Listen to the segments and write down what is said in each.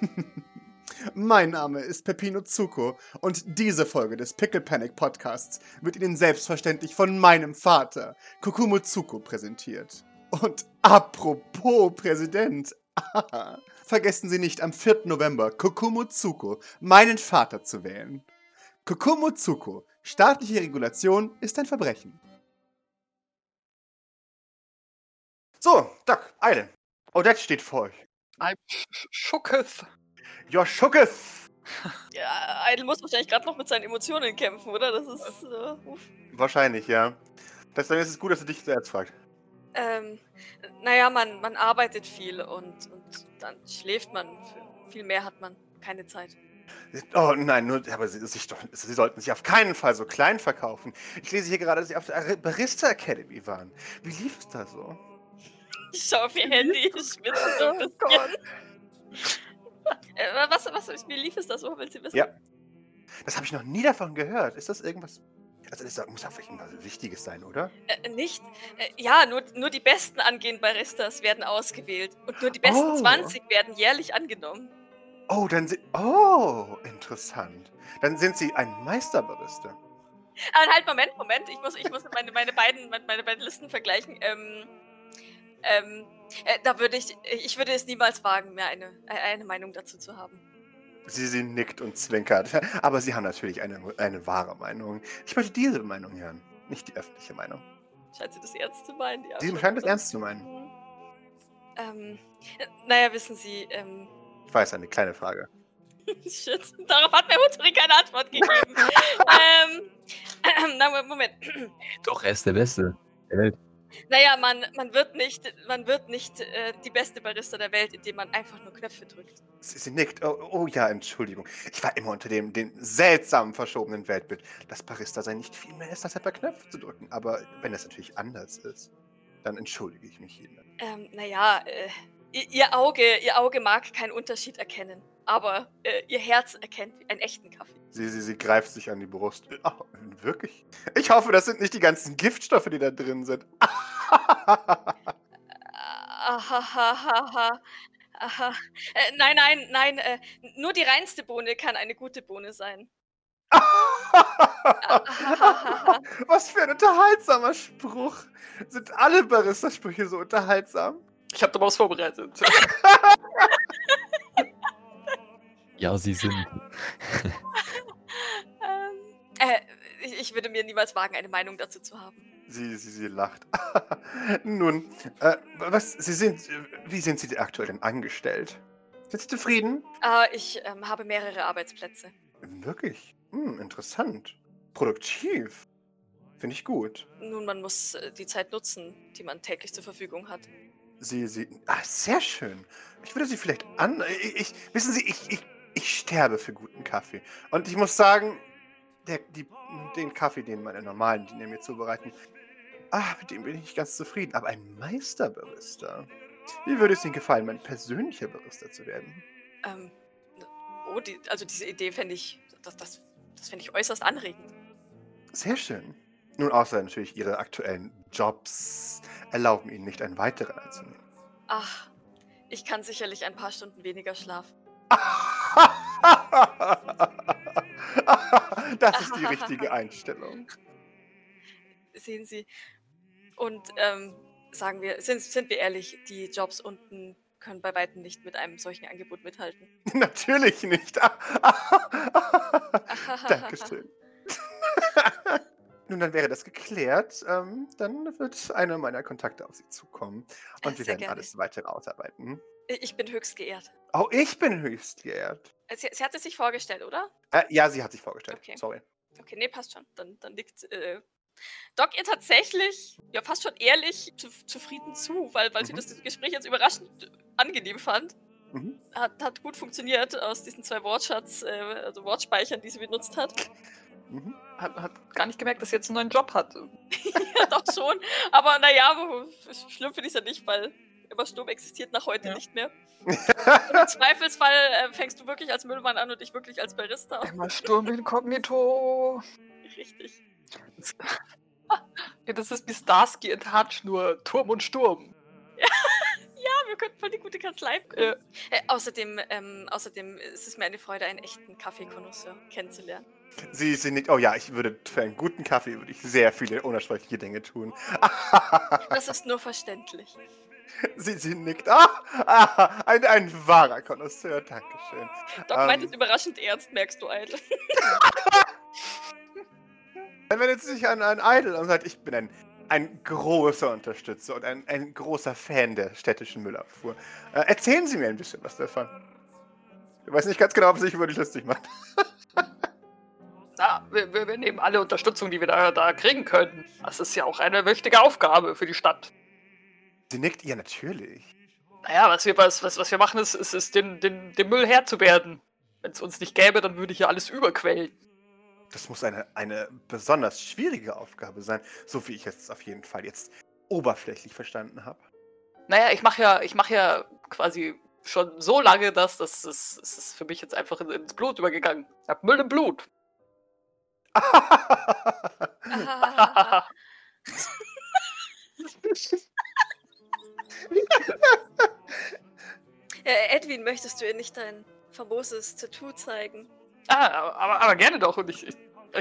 Mein Name ist Pepino Zuko und diese Folge des Pickle Panic Podcasts wird Ihnen selbstverständlich von meinem Vater, Kokumo Zuko, präsentiert. Und apropos Präsident, vergessen Sie nicht am 4. November Kokumo Zuko, meinen Vater, zu wählen. Kokumo Zuko, staatliche Regulation ist ein Verbrechen. So, Doc, Eile. Odette steht vor euch. I'm shooketh. You're shooketh! Ja, Idle muss wahrscheinlich gerade noch mit seinen Emotionen kämpfen, oder? Das ist. Äh. Wahrscheinlich, ja. Deswegen ist es gut, dass du dich zuerst fragst. Ähm, naja, man, man arbeitet viel und, und dann schläft man. Für viel mehr hat man keine Zeit. Oh nein, nur, aber sie, sich doch, sie sollten sich auf keinen Fall so klein verkaufen. Ich lese hier gerade, dass Sie auf der Barista Academy waren. Wie lief es da so? Ich schaue auf ihr Handy, ich schwitze so ein bisschen. Äh, was, was, wie lief es da so, will sie wissen? Ja. Das habe ich noch nie davon gehört. Ist das irgendwas? Also das muss ja vielleicht irgendwas Wichtiges sein, oder? Äh, nicht? Äh, ja, nur, nur die besten angehenden Baristas werden ausgewählt. Und nur die besten Oh. 20 werden jährlich angenommen. Oh, dann sind. Oh, interessant. Dann sind Sie ein Meisterbarista. Aber halt, Moment, Moment. Ich muss, ich muss meine, meine, beiden, meine, meine beiden Listen vergleichen. Ähm, ähm, äh, da würde ich, ich würde es niemals wagen, mehr eine, äh, eine Meinung dazu zu haben. Sie, sie nickt und zwinkert. Aber Sie haben natürlich eine, eine wahre Meinung. Ich möchte diese Meinung hören, nicht die öffentliche Meinung. Scheint sie das ernst zu meinen? Ja, Sie scheint es oder? ernst zu meinen. Mhm. Ähm, äh, naja, wissen Sie, ähm, Ich weiß, eine kleine Frage. shit, darauf hat mir Mutteri keine Antwort gegeben. ähm, na, Moment. Doch, er ist der Beste der Welt. Naja, man, man wird nicht, man wird nicht äh, die beste Barista der Welt, indem man einfach nur Knöpfe drückt. Sie, sie nickt. Oh, oh ja, Entschuldigung. Ich war immer unter dem den seltsamen verschobenen Weltbild, dass Barista sein nicht viel mehr ist, als etwa Knöpfe zu drücken. Aber wenn das natürlich anders ist, dann entschuldige ich mich hiermit. Ähm, naja, äh, ihr, ihr Auge, ihr Auge mag keinen Unterschied erkennen, aber äh, ihr Herz erkennt einen echten Kaffee. Sie, sie, sie greift sich an die Brust. Oh, wirklich? Ich hoffe, das sind nicht die ganzen Giftstoffe, die da drin sind. Aha. Äh, nein, nein, nein, äh, nur die reinste Bohne kann eine gute Bohne sein. Was für ein unterhaltsamer Spruch. Sind alle Barista-Sprüche so unterhaltsam? Ich habe da was vorbereitet. Ja, sie sind. ähm, äh, ich, ich würde mir niemals wagen, eine Meinung dazu zu haben. Sie, sie, sie lacht. Nun, äh, was, Sie sind, äh, wie sind Sie aktuell denn angestellt? Sind Sie zufrieden? Ah, ich ähm, habe mehrere Arbeitsplätze. Wirklich? Hm, interessant. Produktiv. Finde ich gut. Nun, man muss äh, die Zeit nutzen, die man täglich zur Verfügung hat. Sie, Sie, ah, sehr schön. Ich würde Sie vielleicht an, ich, ich wissen Sie, ich, ich, ich sterbe für guten Kaffee. Und ich muss sagen, der, die, den Kaffee, den meine normalen Diener mir zubereiten, ah, mit dem bin ich nicht ganz zufrieden. Aber ein Meisterbarista. Wie würde es Ihnen gefallen, mein persönlicher Barista zu werden? Ähm, oh, die, also diese Idee fände ich, das, das, das fände ich äußerst anregend. Sehr schön. Nun, außer natürlich Ihre aktuellen Jobs erlauben Ihnen nicht, einen weiteren anzunehmen. Ach, ich kann sicherlich ein paar Stunden weniger schlafen. das ist die richtige Einstellung. Sehen Sie. Und ähm, sagen wir, sind, sind wir ehrlich, die Jobs unten können bei weitem nicht mit einem solchen Angebot mithalten. Natürlich nicht. Dankeschön. Nun, dann wäre das geklärt. Ähm, dann wird einer meiner Kontakte auf Sie zukommen. Und wir sehr werden gerne. alles weiter ausarbeiten. Ich bin höchst geehrt. Oh, ich bin höchst geehrt. Äh, Sie, sie hat es sich vorgestellt, oder? Äh, ja, sie hat sich vorgestellt. Okay. Sorry. Okay, nee, passt schon. Dann, dann liegt äh, Doc ihr tatsächlich ja fast schon ehrlich zu, zufrieden zu, weil, weil sie Mhm. das Gespräch jetzt überraschend angenehm fand. Mhm. Hat, hat gut funktioniert aus diesen zwei Wortschatz, äh, also Wortspeichern, die sie benutzt hat. Mhm. Hat, hat gar nicht gemerkt, dass sie jetzt einen neuen Job hat. ja, doch schon. Aber naja, schlimm finde ich es ja nicht, weil immer Sturm existiert nach heute Ja. nicht mehr. Und Im Zweifelsfall äh, fängst du wirklich als Müllmann an und ich wirklich als Barista. Einmal Sturm inkognito. Richtig. Ja, das ist wie Starsky and Hutch, nur Turm und Sturm. Ja, wir könnten voll die gute Kanzlei. Ja. Äh, außerdem, ähm, außerdem ist es mir eine Freude, einen echten Kaffeekonnoisseur kennenzulernen. Sie, sie nickt. Oh ja, ich würde für einen guten Kaffee würde ich sehr viele unersprechliche Dinge tun. Das ist nur verständlich. Sie, sie nickt. Ah, ah, ein, ein wahrer Konnoisseur. Dankeschön. Doc Ähm. meint es überraschend ernst, merkst du, Eidel. Dann wendet sie sich an, an Idle und sagt, ich bin ein, ein großer Unterstützer und ein, ein großer Fan der städtischen Müllabfuhr. Äh, erzählen Sie mir ein bisschen was davon. Ich weiß nicht ganz genau, ob sie sich über dich lustig macht. Na, wir, wir, wir nehmen alle Unterstützung, die wir da, da kriegen können. Das ist ja auch eine wichtige Aufgabe für die Stadt. Sie nickt, ja, natürlich. Naja, was wir, was, was, was wir machen, ist, ist, ist den, den, den Müll Herr zu werden. Wenn es uns nicht gäbe, dann würde hier alles überquellen. Das muss eine, eine besonders schwierige Aufgabe sein, so wie ich es auf jeden Fall jetzt oberflächlich verstanden habe. Naja, ich mache ja, ich mache ja quasi schon so lange, dass das, das, das ist für mich jetzt einfach in- ins Blut übergegangen. Ich hab Müll im Blut. Äh, Edwin, möchtest du ihr nicht dein famoses Tattoo zeigen? Ah, aber, aber gerne doch. Und ich, ich,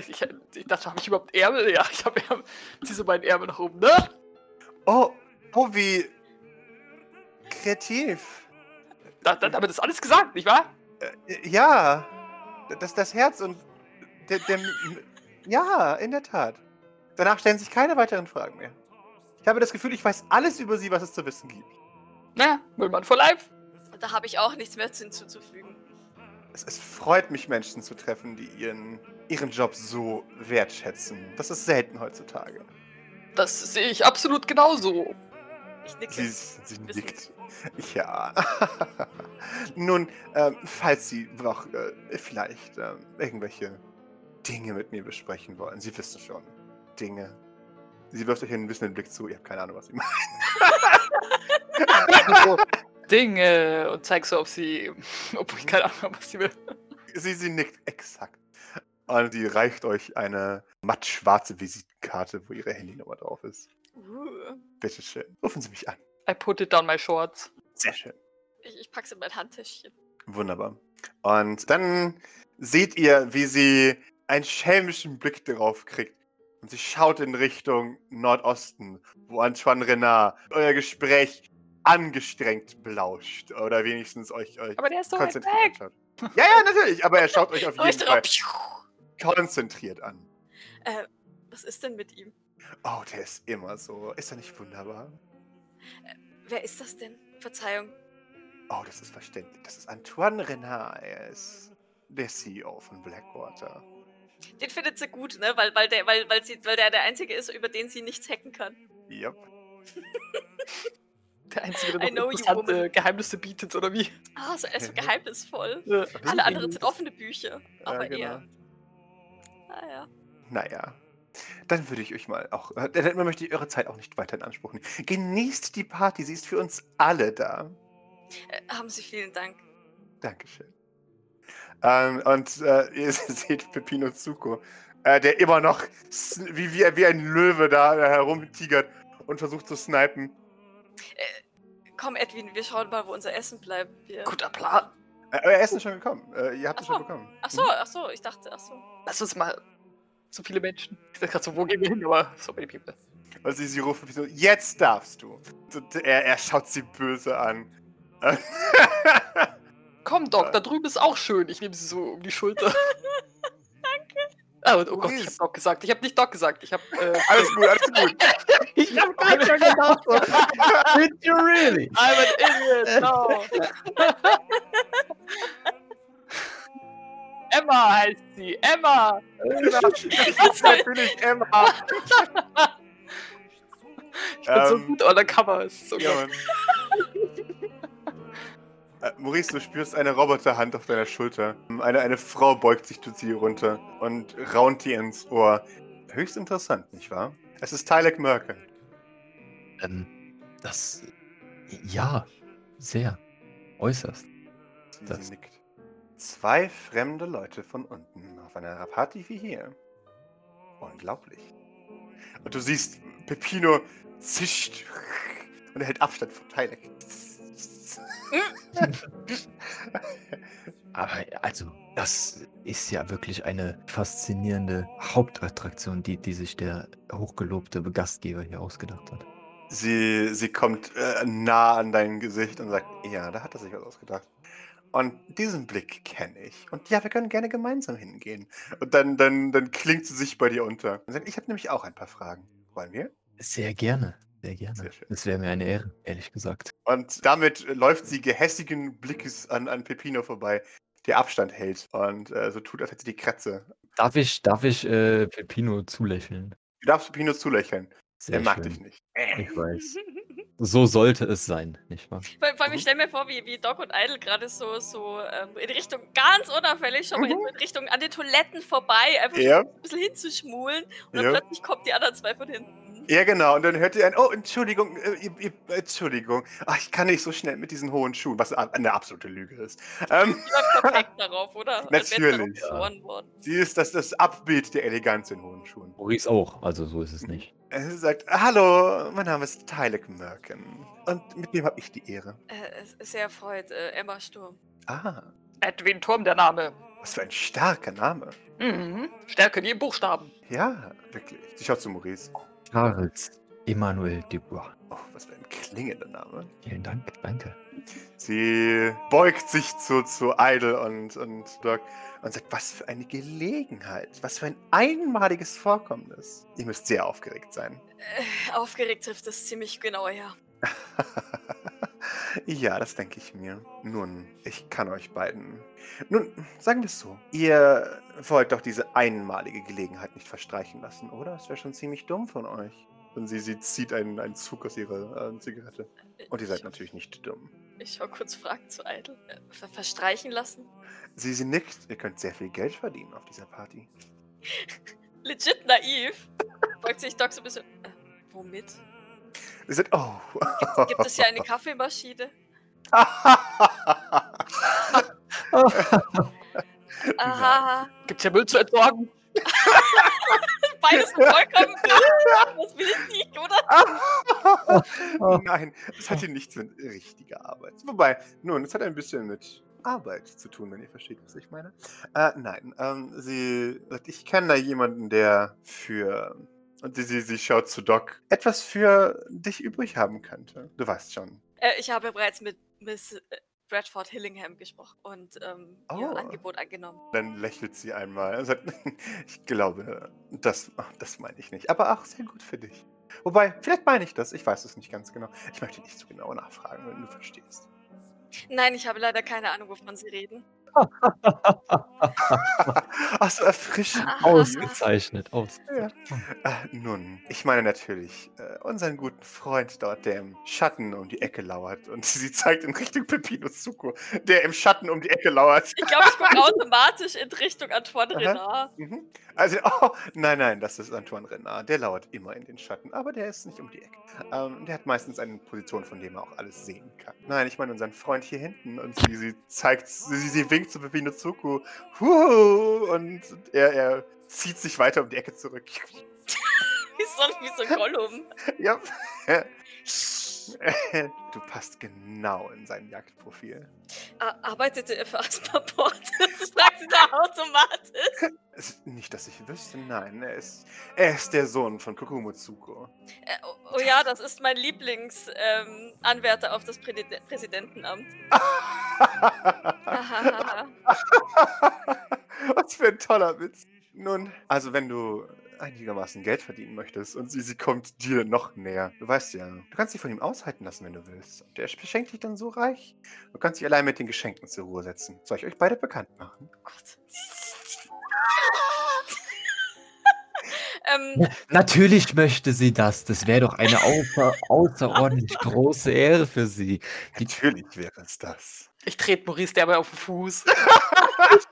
ich, ich dachte, habe ich überhaupt Ärmel? Ja, ich habe Ärmel. Diese beiden Ärmel nach oben, ne? oh, oh, wie kreativ. Da, da, damit ist alles gesagt, nicht wahr? Äh, Ja, das, das Herz und der, der, Ja, in der Tat. Danach stellen sich keine weiteren Fragen mehr. Ich habe das Gefühl, ich weiß alles über sie, was es zu wissen gibt. Na, Müllmann for life. Da habe ich auch nichts mehr hinzuzufügen. Es, es freut mich, Menschen zu treffen, die ihren, ihren Job so wertschätzen. Das ist selten heutzutage. Das sehe ich absolut genauso. Ich nicke. Sie, sie nickt. Ja. Nun, ähm, falls Sie noch äh, vielleicht ähm, irgendwelche Dinge mit mir besprechen wollen, Sie wissen schon. Dinge. Sie wirft euch einen wissenden Blick zu. Ihr habt keine Ahnung, was sie meint. Dinge und zeig so auf sie, obwohl ich keine Ahnung habe, was sie will. Sie, sie nickt exakt. Und die reicht euch eine mattschwarze Visitenkarte, wo ihre Handynummer drauf ist. Uh, Bitteschön. Rufen Sie mich an. I put it down my shorts. Sehr schön. ich, ich pack's in mein Handtäschchen. Wunderbar. Und dann seht ihr, wie sie einen schelmischen Blick darauf kriegt. Und sie schaut in Richtung Nordosten, wo Antoine Renard euer Gespräch angestrengt belauscht. Oder wenigstens euch, euch Aber der ist weit konzentriert weg. anschaut. Ja, ja, natürlich. Aber er schaut euch auf jeden Fall konzentriert an. Äh, was ist denn mit ihm? Oh, der ist immer so. Ist er nicht wunderbar? Wer ist das denn? Verzeihung. Oh, das ist verständlich. Das ist Antoine Renard. Er ist der CEO von Blackwater. Den findet sie gut, ne? Weil, weil, der, weil, weil, sie, weil der der Einzige ist, über den sie nichts hacken kann. Yep. Der Einzige, der noch interessante. Geheimnisse bietet, oder wie? Ah, so, er ist so geheimnisvoll. Ja. Alle anderen sind offene Bücher. Aber genau. er. Ah ja. Naja. Dann würde ich euch mal auch. Äh, dann möchte ich eure Zeit auch nicht weiter in Anspruch nehmen. Genießt die Party, sie ist für uns alle da. Äh, haben Sie vielen Dank. Dankeschön. Ähm, und äh, ihr seht Pepino Zuko, äh, der immer noch wie, wie, wie ein Löwe da äh, herumtigert und versucht zu snipen. Komm, Edwin, wir schauen mal, wo unser Essen bleibt. Wir... Guter Plan. Äh, euer Essen ist schon gekommen. Äh, ihr habt es schon so. bekommen. Ach so, ach so, ich dachte, ach so. Lass uns mal. So viele Menschen. Ich dachte gerade so, wo gehen wir hin? Aber so many people. Und sie, sie ruft Pepino, jetzt darfst du. Und er, er schaut sie böse an. Komm, Doc, da drüben ist auch schön. Ich nehme sie so um die Schulter. Danke. Ah, und, oh Gott, ich hab Maurice. Doc gesagt. Ich hab nicht Doc gesagt. Ich hab. Äh, alles gut, alles gut. Ich hab gerade schon gedacht, so. Did you really? I'm an idiot. No. Emma heißt sie. Emma. Das ist natürlich Emma. Ich bin so Ähm, gut undercover. Ist so Ja, Maurice, du spürst eine Roboterhand auf deiner Schulter. Eine, eine Frau beugt sich zu dir runter und raunt dir ins Ohr. Höchst interessant, nicht wahr? Es ist Tylek Merkin. Ähm, das. Ja, sehr. Äußerst. Sie, Das- nickt. Zwei fremde Leute von unten auf einer Party wie hier. Unglaublich. Und du siehst, Pepino zischt und er hält Abstand von Tylek. Aber also, das ist ja wirklich eine faszinierende Hauptattraktion, die, die sich der hochgelobte Gastgeber hier ausgedacht hat. Sie, sie kommt äh, nah an dein Gesicht und sagt, ja, da hat er sich was ausgedacht. Und diesen Blick kenne ich. Und ja, wir können gerne gemeinsam hingehen. Und dann, dann, dann klingt sie sich bei dir unter. Und sagt, ich habe nämlich auch ein paar Fragen. Wollen wir? Sehr gerne, sehr gerne. Sehr schön. Das wäre mir eine Ehre, ehrlich gesagt. Und damit läuft sie gehässigen Blickes an, an Pepino vorbei, der Abstand hält. Und äh, so tut, als hätte sie die Kratze. Darf ich, darf ich äh, Pepino zulächeln? Du darfst Pepino zulächeln. Sehr er mag schön. dich nicht. Ich weiß. So sollte es sein, nicht wahr? Vor vor allem, ich stelle mir vor, wie, wie Doc und Idle gerade so, so ähm, in Richtung, ganz unauffällig, schon mal in, Mhm. in Richtung an den Toiletten vorbei, einfach Ja. ein bisschen hinzuschmulen. Und dann Ja. plötzlich kommen die anderen zwei von hinten. Ja, genau. Und dann hört ihr ein, oh, Entschuldigung, äh, Entschuldigung. Ach, ich kann nicht so schnell mit diesen hohen Schuhen, was eine absolute Lüge ist. Ähm, läuft perfekt darauf, oder? Natürlich. worden. sie ist das, das Abbild der Eleganz in hohen Schuhen. Maurice auch, also so ist es nicht. Sie sagt, hallo, mein Name ist Tylek Merkin. Und mit wem habe ich die Ehre? Äh, es ist sehr erfreut, äh, Emma Sturm. Ah, Edwin Turm, der Name. was für ein starker Name. Mhm. Stärke die im Buchstaben. Ja, wirklich. Sie schaut zu Maurice. Charles Emmanuel Dubois. Oh, was für ein klingender Name. Vielen Dank, danke. Sie beugt sich zu, zu Idle und, und Doc und sagt, was für eine Gelegenheit, was für ein einmaliges Vorkommnis. Ihr müsst sehr aufgeregt sein. Äh, aufgeregt trifft es ziemlich genau her. ja, das denke ich mir. Nun, ich kann euch beiden. Nun, sagen wir es so. Ihr wollt doch diese einmalige Gelegenheit nicht verstreichen lassen, oder? Es wäre schon ziemlich dumm von euch. Und sie, sie zieht einen, einen Zug aus ihrer äh, Zigarette. Und ihr seid ich, natürlich nicht dumm. ich schau kurz fragend zu Idle. Äh, ver verstreichen lassen? Sie, sie nickt. Ihr könnt sehr viel Geld verdienen auf dieser Party. Legit naiv. Fragt sich Doc so ein bisschen. Äh, womit? Sie sagt, oh. Gibt es hier eine Kaffeemaschine? Aha. Gibt's ja Müll zu entsorgen? Beides vollkommen. das will ich nicht, oder? Nein, es hat hier nichts mit richtiger Arbeit. Wobei, nun, es hat ein bisschen mit Arbeit zu tun, wenn ihr versteht, was ich meine. Äh, nein, ähm, sie sagt, ich kenne da jemanden, der für. Und sie, sie, sie schaut zu Doc, etwas für dich übrig haben könnte. Du weißt schon. Äh, ich habe bereits mit Miss äh, Bradford Hillingham gesprochen und ähm, ihr Oh. Angebot angenommen. Dann lächelt sie einmal und sagt, ich glaube, das, das meine ich nicht. Aber auch sehr gut für dich. Wobei, vielleicht meine ich das. Ich weiß es nicht ganz genau. Ich möchte nicht so genau nachfragen, wenn du verstehst. Nein, ich habe leider keine Ahnung, wovon Sie reden. Ach so, erfrischend. Ausgezeichnet, aus. Ja. Äh, nun, ich meine natürlich äh, unseren guten Freund dort, der im Schatten um die Ecke lauert. Und sie zeigt in Richtung Pepino Zuko, der im Schatten um die Ecke lauert. Ich glaube, ich gucke automatisch in Richtung Antoine. Renard. Mhm. Also, oh, nein, nein, das ist Antoine Renard. Der lauert immer in den Schatten, aber der ist nicht um die Ecke. Ähm, der hat meistens eine Position, von der er auch alles sehen kann. Nein, ich meine unseren Freund hier hinten. Und sie, sie zeigt, sie, sie winkt zu Pepino Zuko. Huhu, und er, er zieht sich weiter um die Ecke zurück. Wie so, wie so ein Gollum. Ja. Du passt genau in sein Jagdprofil. Ar- Arbeitete er für Asperport? Das fragt sie da automatisch. Nicht, dass ich wüsste, nein. Er ist, er ist der Sohn von Kokumotsuko. Äh, oh, oh ja, das ist mein Lieblingsanwärter ähm, auf das Prädide- Präsidentenamt. Was für ein toller Witz. Nun, also wenn du einigermaßen Geld verdienen möchtest und sie, sie kommt dir noch näher. Du weißt ja, du kannst dich von ihm aushalten lassen, wenn du willst. Und der beschenkt dich dann so reich. Du kannst dich allein mit den Geschenken zur Ruhe setzen. Soll ich euch beide bekannt machen? Oh Gott. ähm, Natürlich möchte sie das. Das wäre doch eine außer, außerordentlich große Ehre für sie. Natürlich wäre es das. Ich trete Maurice derbe auf den Fuß. äh,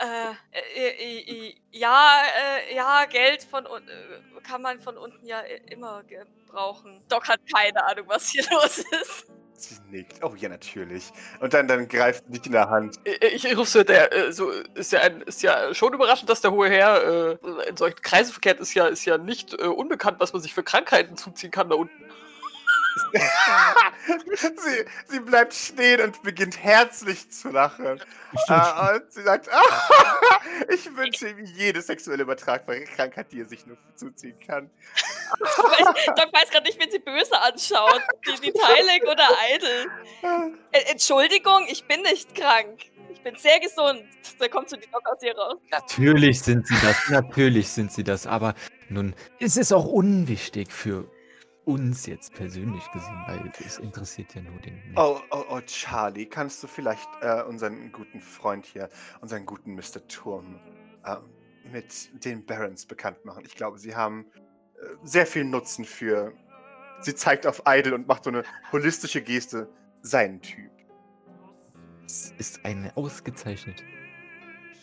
äh, äh, äh, ja, äh, ja, Geld von äh, kann man von unten ja immer gebrauchen. Doc hat keine Ahnung, was hier los ist. Sie nickt. Oh ja, natürlich. Und dann, dann greift dich in der Hand. Ich, ich rufe so, der, äh, so, ist ja, ein, ist ja schon überraschend, dass der hohe Herr äh, in solchen Kreisen verkehrt, ist ja, ist ja nicht äh, unbekannt, was man sich für Krankheiten zuziehen kann da unten. sie, sie bleibt stehen und beginnt herzlich zu lachen. Äh, und sie sagt, "Ah, ich wünsche ihm jede sexuelle übertragbare Krankheit, die er sich nur zuziehen kann. Ich Doc weiß gerade nicht, wen sie böse anschaut. Die, die Tylik oder Idle. Äh, Entschuldigung, ich bin nicht krank. Ich bin sehr gesund. Da kommt so die Doc aus ihr raus. Natürlich sind sie das, natürlich sind sie das, aber nun, es ist auch unwichtig für uns jetzt persönlich gesehen, weil es interessiert ja nur den. Oh, oh, oh, Charlie, kannst du vielleicht äh, unseren guten Freund hier, unseren guten Mr. Turm, äh, mit den Barons bekannt machen? Ich glaube, sie haben äh, sehr viel Nutzen für. Sie zeigt auf Idle und macht so eine holistische Geste, seinen Typ. Es ist eine ausgezeichnete.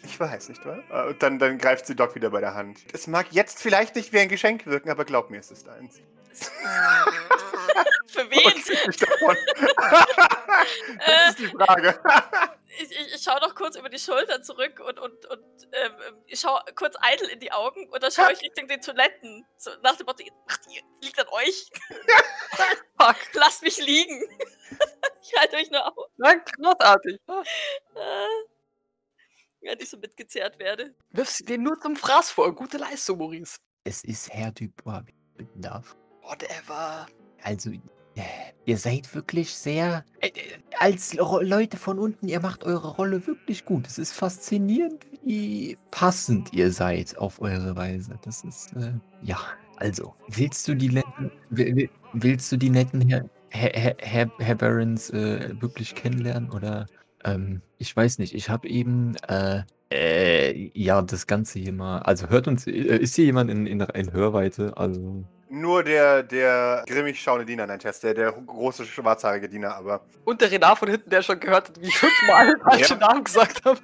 Ich weiß, nicht wahr? Äh, Und dann, dann greift sie Doc wieder bei der Hand. Es mag jetzt vielleicht nicht wie ein Geschenk wirken, aber glaub mir, es ist eins. Für Und wen? zieht mich davon. Äh, das ist die Frage. ich, ich, ich schaue noch kurz über die Schulter zurück und, und, und ähm, ich schaue kurz Idle in die Augen und dann schaue ich Richtung den Toiletten. So nach dem Motto, ach, die liegt an euch. Fuck. Lasst mich liegen. ich halte euch nur auf. Ja, großartig. Äh, während ich so mitgezerrt werde. Wirf sie dir nur zum Fraß vor. Gute Leistung, Maurice. Es ist Herr Dubois, bitten darf. Whatever. Also, äh, ihr seid wirklich sehr. Äh, äh, als Leute von unten, ihr macht eure Rolle wirklich gut. Es ist faszinierend, wie passend ihr seid auf eure Weise. Das ist, äh, ja. Also, willst du die netten, wi- wi- willst du die netten Herr, Herr, Herr, Herr, Herr Barons äh, wirklich kennenlernen? Oder, ähm, ich weiß nicht, ich habe eben, äh, äh, ja, das Ganze hier mal. Also, hört uns, äh, ist hier jemand in, in, in Hörweite? Also. Nur der, der grimmig schauende Diener, nein, Test, der, der große schwarzhaarige Diener, aber. Und der Renard von hinten, der schon gehört hat, wie ich fünfmal den falschen Namen gesagt habe.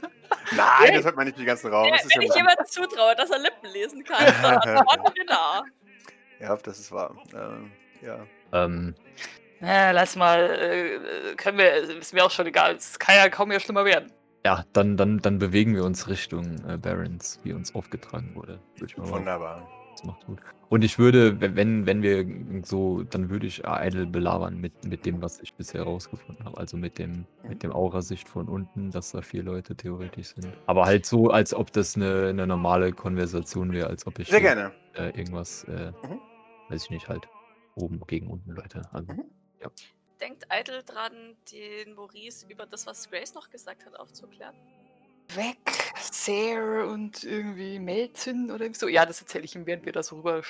Nein, das hört man nicht im ganzen Raum. Ist wenn ich ja, jemandem zutraue, dass er Lippen lesen kann, dann er da. ja, das ist wahr. Ähm, ja. Ähm, Na, lass mal, äh, können wir, ist mir auch schon egal. Es kann ja kaum mehr schlimmer werden. Ja, dann, dann, dann bewegen wir uns Richtung äh, Barons, wie uns aufgetragen wurde. Wunderbar. Das macht gut. Und ich würde, wenn- wenn, wir so, dann würde ich Idle belabern mit, mit dem, was ich bisher herausgefunden habe. Also mit dem, mit dem Aurasicht von unten, dass da vier Leute theoretisch sind. Aber halt so, als ob das eine, eine normale Konversation wäre, als ob ich Sehr gerne. Äh, irgendwas, äh, Mhm. weiß ich nicht, halt oben gegen unten Leute. Also, Mhm. Denkt Idle dran, den Maurice über das, was Grace noch gesagt hat, aufzuklären? Weg, Sehr und irgendwie Melzin oder so. Ja, das erzähle ich ihm, während wir da so rüber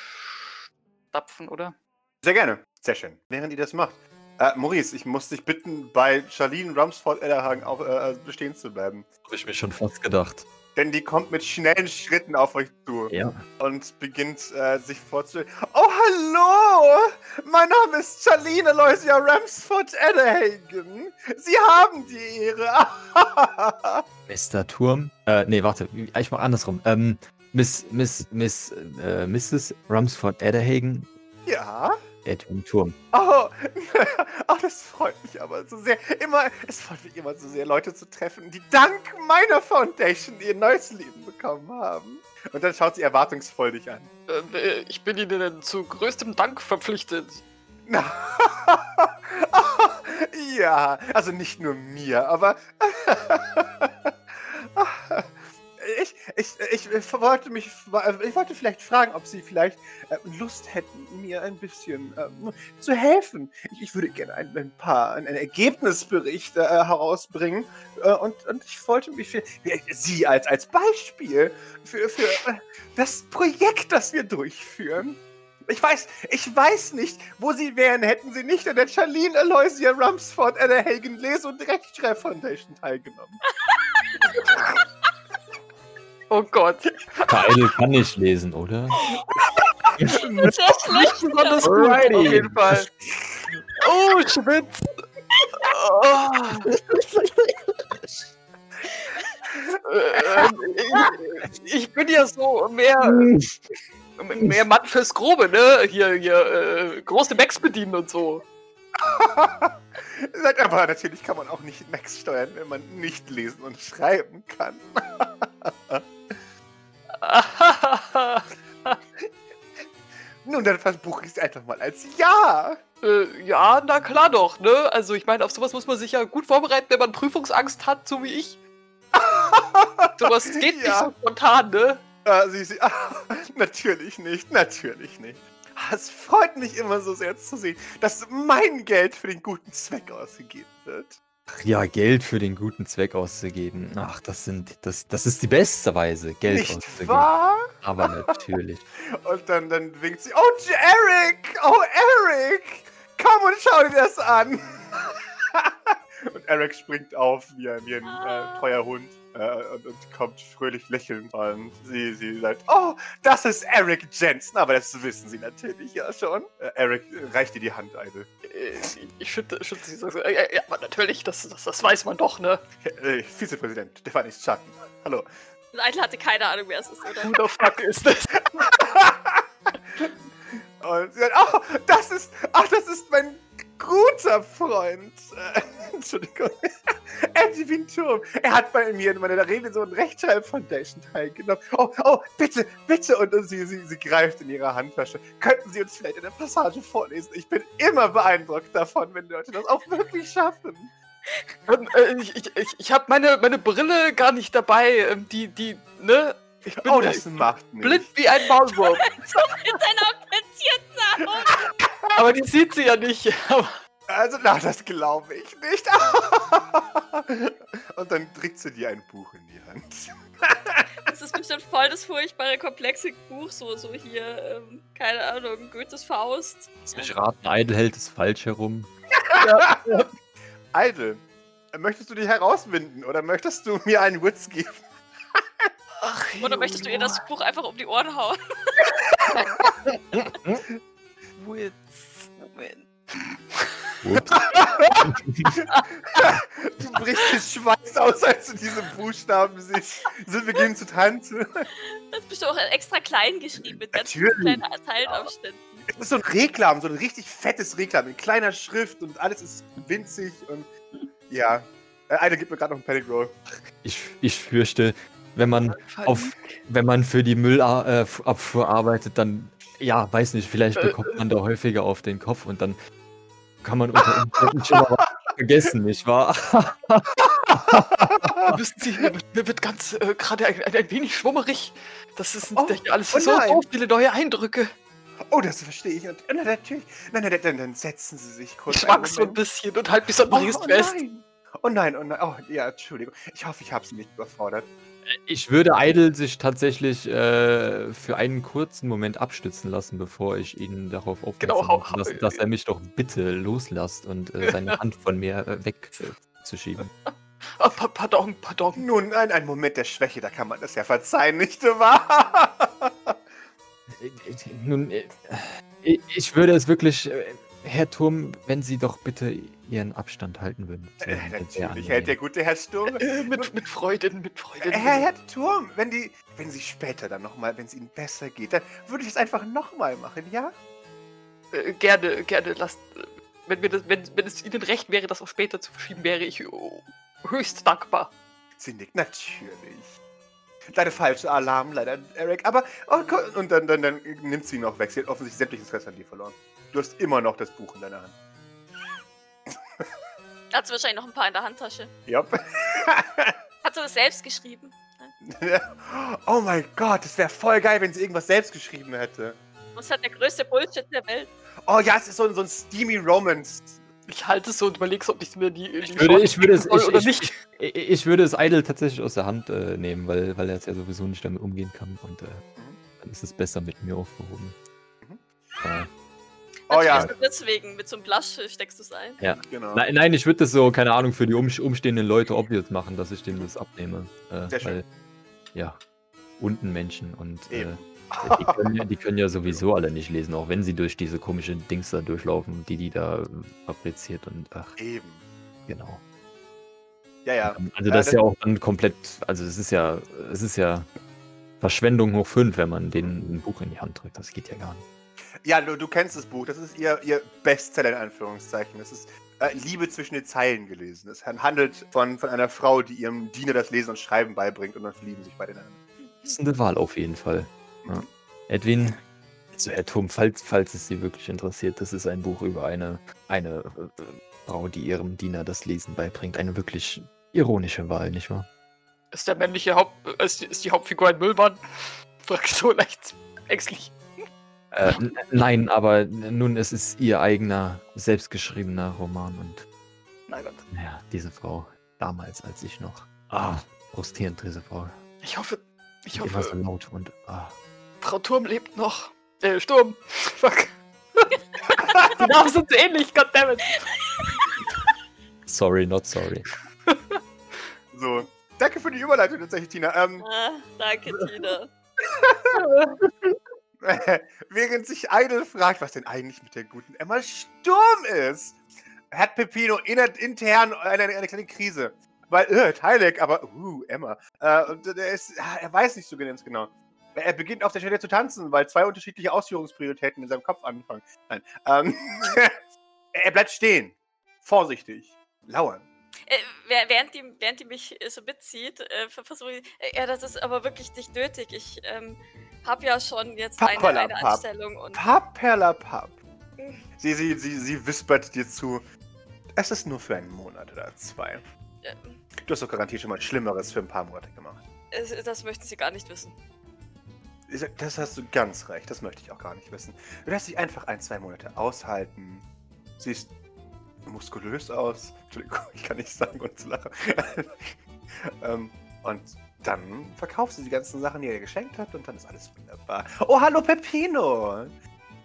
stapfen, oder? Sehr gerne. Sehr schön. Während ihr das macht. Äh, Maurice, ich muss dich bitten, bei Charlene Rumsford Ellerhagen auf, äh, bestehen zu bleiben. habe ich mir schon fast gedacht. Denn die kommt mit schnellen Schritten auf euch zu Ja. und beginnt äh, sich vorzustellen. Oh, hallo! Mein Name ist Charlene Aloysia Ramsford Ellerhagen. Sie haben die Ehre. Mr. Turm. Äh, nee, warte, ich mach andersrum. Ähm, Miss, Miss, Miss, äh, Mrs. Rumsford Adderhagen, ja? Edwin Turm. Oh, oh, das freut mich aber so sehr. Immer, es freut mich immer so sehr, Leute zu treffen, die dank meiner Foundation ihr neues Leben bekommen haben. Und dann schaut sie erwartungsvoll dich an. Äh, ich bin Ihnen zu größtem Dank verpflichtet. Ja, also nicht nur mir, aber ich, ich, ich wollte mich, ich wollte vielleicht fragen, ob Sie vielleicht äh, Lust hätten, mir ein bisschen ähm, zu helfen. Ich, ich würde gerne ein, ein paar, einen Ergebnisbericht äh, herausbringen äh, und, und ich wollte mich für Sie als, als Beispiel für, für äh, das Projekt, das wir durchführen. Ich weiß, ich weiß nicht, wo sie wären, hätten sie nicht an der Charlene Aloysia Rumsford an der Hagen Les- und Rechtschreib Foundation teilgenommen. Oh Gott. Teil kann ich lesen, oder? Sehr schlecht. Besonders Ja. gut, auf jeden Fall. Oh, Schwitz. Oh. Ich, ich bin ja so mehr, mehr Mann fürs Grobe, ne? Hier, hier, äh, große Max bedienen und so. Sagt aber natürlich kann man auch nicht Max steuern, wenn man nicht lesen und schreiben kann. Nun, dann verbuche ich es einfach mal als Ja. Äh, ja, na klar doch, ne? Also ich meine, auf sowas muss man sich ja gut vorbereiten, wenn man Prüfungsangst hat, so wie ich. sowas geht nicht Ja. so spontan, ne? Ah, sie, sie, ah, natürlich nicht, natürlich nicht. Ah, Es freut mich immer so sehr zu sehen, dass mein Geld für den guten Zweck ausgegeben wird. Ach ja, Geld für den guten Zweck auszugeben. Ach, das sind, das, das ist die beste Weise, Geld nicht auszugeben. wahr? Aber natürlich. Und dann, dann winkt sie, oh, Eric, oh, Eric, komm und schau dir das an. und Eric springt auf wie ein, wie ein äh, treuer Hund äh, und, und kommt fröhlich lächelnd. Und sie, sie sagt, oh, das ist Eric Jensen, aber das wissen sie natürlich ja schon. Äh, Eric reicht dir die Hand, Idle. Äh, Ich schütte, schütte sie so. äh, äh, Ja, aber natürlich, das, das, das weiß man doch, ne? Äh, Vizepräsident, Stefan ist Schatten. Hallo. Und Eitel hatte keine Ahnung, wer es ist, oder? Who the fuck ist das? Und sie sagt, oh, das ist, ach, das ist mein guter Freund. Äh, Entschuldigung. Edwin Turm. Er hat bei mir in meiner Rede so ein Rechtschreib Foundation teilgenommen. Oh, oh, bitte, bitte. Und sie, sie, sie greift in ihre Handtasche. Könnten Sie uns vielleicht eine Passage vorlesen? Ich bin immer beeindruckt davon, wenn Leute das auch wirklich schaffen. Ähm, äh, ich ich, ich, ich habe meine, meine Brille gar nicht dabei. ähm, Die, die, ne? Ich bin Oh, das macht nichts. blind wie ein Maulwurf. So mit deiner augmentierten Augen. Aber die sieht sie ja nicht. Also, na, das glaube ich nicht. Und dann drückt sie dir ein Buch in die Hand. Das ist bestimmt voll das furchtbare, komplexe Buch, so, so hier, ähm, keine Ahnung, Goethes Faust. Lass mich raten, Idle hält es falsch herum. Idle, möchtest du dich herauswinden oder möchtest du mir einen Witz geben? Oder möchtest du ihr das Buch einfach um die Ohren hauen? Witz. Ups. Du brichst den Schweiß aus, als du diese Buchstaben siehst. Sie beginnen zu tanzen. Das ist bestimmt auch extra klein geschrieben mit ganz Natürlich. kleinen Teilenabständen. Es ist so ein Reklam, so ein richtig fettes Reklam in kleiner Schrift und alles ist winzig und ja. Äh, Eine gibt mir gerade noch einen Panic Roll. Ich, ich fürchte, wenn man auf, wenn man für die Müllabfuhr arbeitet, dann, ja, weiß nicht, vielleicht bekommt man da häufiger auf den Kopf und dann kann man unter Umständen schon mal was vergessen, nicht wahr? Wissen Sie, mir, wird- ganz äh, gerade ein, ein, ein wenig schwummerig. Das ist Oh, alles oh so, nein. viele neue Eindrücke. Oh, das verstehe ich. Und, na, natürlich. Nein, nein, dann, dann setzen Sie sich kurz. Ich so ein bisschen und halt mich so ein Oh, oh fest. nein. Oh nein, oh nein. Oh, ja, Entschuldigung. Ich hoffe, ich habe Sie nicht überfordert. Ich würde Idle sich tatsächlich äh, für einen kurzen Moment abstützen lassen, bevor ich ihn darauf aufmerksam Genau, mache, dass, dass er mich doch bitte loslasst und äh, seine Hand von mir äh, weg äh. Oh, pa pardon, pardon. Nun, ein, ein Moment der Schwäche, da kann man das ja verzeihen, nicht wahr? Äh, äh, Nun, äh, ich würde es wirklich, äh, Herr Turm, wenn Sie doch bitte Ihren Abstand halten würden. Äh, Natürlich hält der gute Herr Sturm. Äh, mit, mit Freuden, mit Freuden. Herr, Herr Turm, wenn die, wenn Sie später dann nochmal, wenn es Ihnen besser geht, dann würde ich es einfach nochmal machen, ja? Äh, gerne, gerne, lasst. äh, Wenn, mir das, wenn, wenn es Ihnen recht wäre, das auch später zu verschieben, wäre ich oh, höchst dankbar. Sie nickt, natürlich. Leider falscher Alarm, leider, Eric. Aber, oh, und dann, dann, dann nimmt sie ihn noch weg. Sie hat offensichtlich sämtliches Interesse an dir verloren. Du hast immer noch das Buch in deiner Hand. Hat sie wahrscheinlich noch ein paar in der Handtasche. Jupp. Hat sie das selbst geschrieben? oh mein Gott, das wäre voll geil, wenn sie irgendwas selbst geschrieben hätte. Das ist halt der größte Bullshit der Welt. Oh ja, es ist so, ein- so ein steamy Romance. Ich halte es so und überlege, ob ich mir die, die Ich würde, ich würde es, ich, oder ich, nicht. Ich, ich würde es Idle tatsächlich aus der Hand äh, nehmen, weil, weil er jetzt ja sowieso nicht damit umgehen kann und äh, dann ist es besser mit mir aufgehoben. Mhm. Äh, Oh ja, Deswegen, mit so einem Blush steckst du es ein. genau. nein, nein, ich würde das so, keine Ahnung, für die um, umstehenden Leute obvious machen, dass ich denen das abnehme. Äh, Sehr schön. weil, ja, unten Menschen und äh, die, können ja, die können ja sowieso alle nicht lesen, auch wenn sie durch diese komischen Dings da durchlaufen, die die da äh, fabriziert und ach, Eben. genau. Ja, ja. Also Ja, das ist das- ja auch dann komplett, also es ist ja, es ist ja Verschwendung hoch 5, wenn man denen ein Buch in die Hand drückt. Das geht ja gar nicht. Ja, du, du kennst das Buch. Das ist ihr, ihr Bestseller in Anführungszeichen. Das ist äh, Liebe zwischen den Zeilen gelesen. Es handelt von, von einer Frau, die ihrem Diener das Lesen und Schreiben beibringt und dann verlieben sich beide ineinander. Passende Wahl auf jeden Fall. Ja. Edwin, Also Herr Tum, falls, falls es Sie wirklich interessiert, das ist ein Buch über eine, eine äh, Frau, die ihrem Diener das Lesen beibringt. Eine wirklich ironische Wahl, nicht wahr? Ist der männliche Haupt. Ist, ist die Hauptfigur ein Müllmann? Frag so leicht ängstlich. Äh, nein, aber nun, es ist ihr eigener, selbstgeschriebener Roman und Nein Gott. naja, diese Frau, damals, als ich noch, ah, frustrierend, diese Frau, Ich hoffe. Ich immer so hoffe, laut und, ah, Frau Turm lebt noch. Äh, Sturm. Fuck. die Namen sind so ähnlich, goddammit. sorry, not sorry. So. Danke für die Überleitung tatsächlich, Tina. Ähm, Ah, danke, Tina. während sich Idle fragt, was denn eigentlich mit der guten Emma Sturm ist, hat inner- intern eine, eine kleine Krise. Weil, äh, Tylek, aber, uh, Emma. Äh, er, ist, ah, er weiß nicht so ganz genau. Er beginnt auf der Stelle zu tanzen, weil zwei unterschiedliche Ausführungsprioritäten in seinem Kopf anfangen. Nein. Ähm, er bleibt stehen. Vorsichtig. Lauern. Äh, während, die, während die mich äh, so mitzieht, äh, ver- versuche ich, äh, ja, das ist aber wirklich nicht nötig. Ich ähm, habe ja schon jetzt eine, eine. Anstellung und Pappelapapp. Sie, sie, sie, sie wispert dir zu. Es ist nur für einen Monat oder zwei. Du hast doch garantiert schon mal Schlimmeres für ein paar Monate gemacht. das möchten Sie gar nicht wissen. Das hast du ganz recht, das möchte ich auch gar nicht wissen. Du lässt dich einfach ein, zwei Monate aushalten. Siehst muskulös aus. Entschuldigung, ich kann nicht sagen und zu lachen. ähm, und dann verkaufst du die ganzen Sachen, die er dir geschenkt hat, und dann ist alles wunderbar. Oh, hallo Pepino!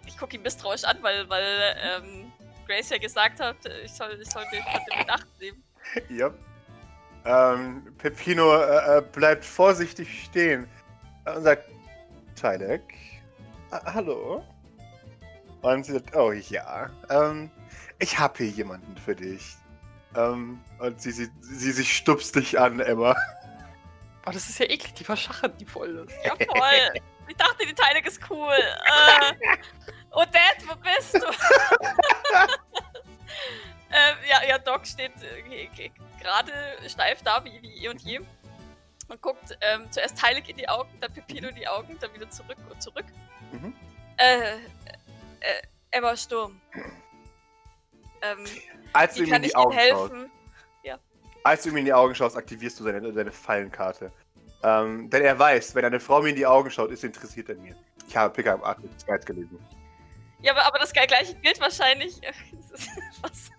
Ich gucke ihn misstrauisch an, weil, weil ähm, Grace ja gesagt hat, äh, ich soll, ich soll dem in Acht nehmen. Ja. Ähm, Pepino äh, äh, bleibt vorsichtig stehen und sagt, Tylek, äh, hallo? Und sie sagt, oh ja, ähm, ich habe hier jemanden für dich. Ähm, und sie, sie, sie, sie stupst dich an, Emma. Oh, das ist ja eklig, die verschachern die voll. Ja, voll. Ich dachte, die Teilung ist cool. Äh, Odette, wo bist du? ähm, ja, ja, Doc steht äh, ge- gerade steif da, wie, wie eh und je. Und guckt ähm, zuerst Teilig in die Augen, dann Pepino in die Augen, dann wieder zurück und zurück. Mhm. Äh, äh, Emma Sturm. Ähm, Als du ihm in die Augen schaust, helfen? als du ihm in die Augen schaust, aktivierst du seine, seine Fallenkarte. Ähm, denn er weiß, wenn eine Frau mir in die Augen schaut, ist sie interessiert an mir. Ich habe Pickup Guides gelesen. Ja, aber, aber das gleiche gilt wahrscheinlich. Was?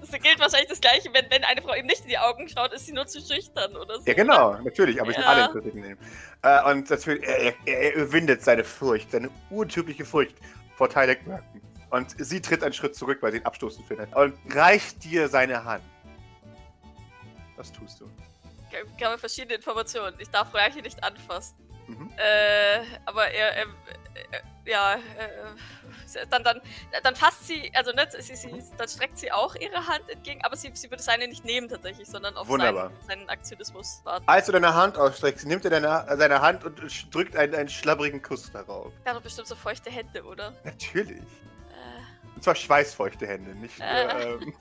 Das gilt wahrscheinlich das gleiche, wenn, wenn eine Frau ihm nicht in die Augen schaut, ist sie nur zu schüchtern oder so. Ja, genau, natürlich, aber ich bin Ja. alle interessiert in ihm. Äh, und natürlich, er, er, er überwindet seine Furcht, seine urtypische Furcht vor Tylek Merton. Und sie tritt einen Schritt zurück, weil sie ihn abstoßend findet. Und reicht dir seine Hand. Was tust du? Ich glaube, verschiedene Informationen. Ich darf Reiche nicht anfassen. Mhm. Äh, aber er, er, er ja, äh, dann, dann, dann fasst sie, also ne, sie, sie, Mhm. dann streckt sie auch ihre Hand entgegen, aber sie, sie würde seine nicht nehmen tatsächlich, sondern auf seinen, seinen Aktionismus warten. Als du deine Hand ausstreckst, nimmt er deine, seine Hand und drückt einen, einen schlabbrigen Kuss darauf. Er hat doch bestimmt so feuchte Hände, oder? Natürlich. Äh, Und zwar schweißfeuchte Hände, nicht. Äh. Ähm,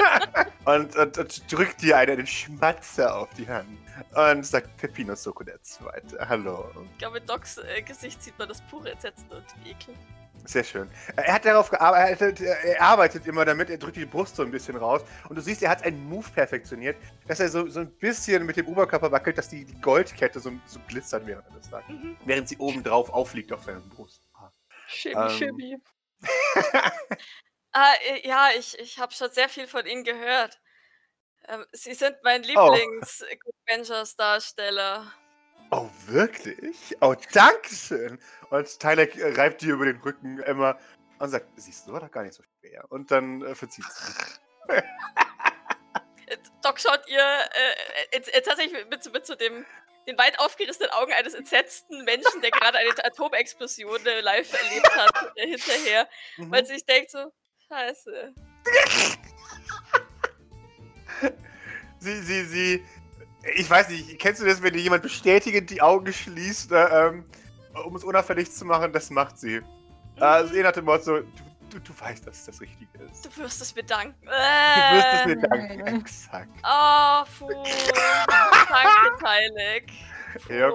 und, und, und drückt dir einen, einen Schmatzer auf die Hand. Und sagt Peppino Soko der Zweite. Hallo. ich glaube, in Docs äh, Gesicht sieht man das pure Entsetzen und Ekel. Sehr schön. Er hat darauf gearbeitet, er arbeitet immer damit, er drückt die Brust so ein bisschen raus. Und du siehst, er hat einen Move perfektioniert, dass er so, so ein bisschen mit dem Oberkörper wackelt, dass die, die Goldkette so, so glitzert, während er das sagt. Mhm. Während sie oben drauf aufliegt auf seiner Brust. Shimmy, Ähm. shimmy. Äh, ja, ich, ich habe schon sehr viel von Ihnen gehört. Ähm, Sie sind mein Oh. Lieblings-Avengers-Darsteller. Oh, wirklich? Oh, Dankeschön. Und Tyler reibt dir über den Rücken immer und sagt, siehst du, war doch gar nicht so schwer. Und dann äh, verzieht sie. Äh, Doc schaut ihr äh, äh, äh, tatsächlich mit, mit, mit so dem, den weit aufgerissenen Augen eines entsetzten Menschen, der gerade eine Atomexplosion äh, live erlebt hat, äh, hinterher, Mhm. weil sie sich denkt so, scheiße. Sie, sie, sie. Ich weiß nicht, kennst du das, wenn dir jemand bestätigend die Augen schließt, äh, um es unauffällig zu machen? Das macht sie. Also, je nach dem Motto, du, du, du weißt, dass es das Richtige ist. Du wirst es mir danken. Du wirst es Äh, mir danken. Exakt. Oh, puh. Danke. Puh. Ja.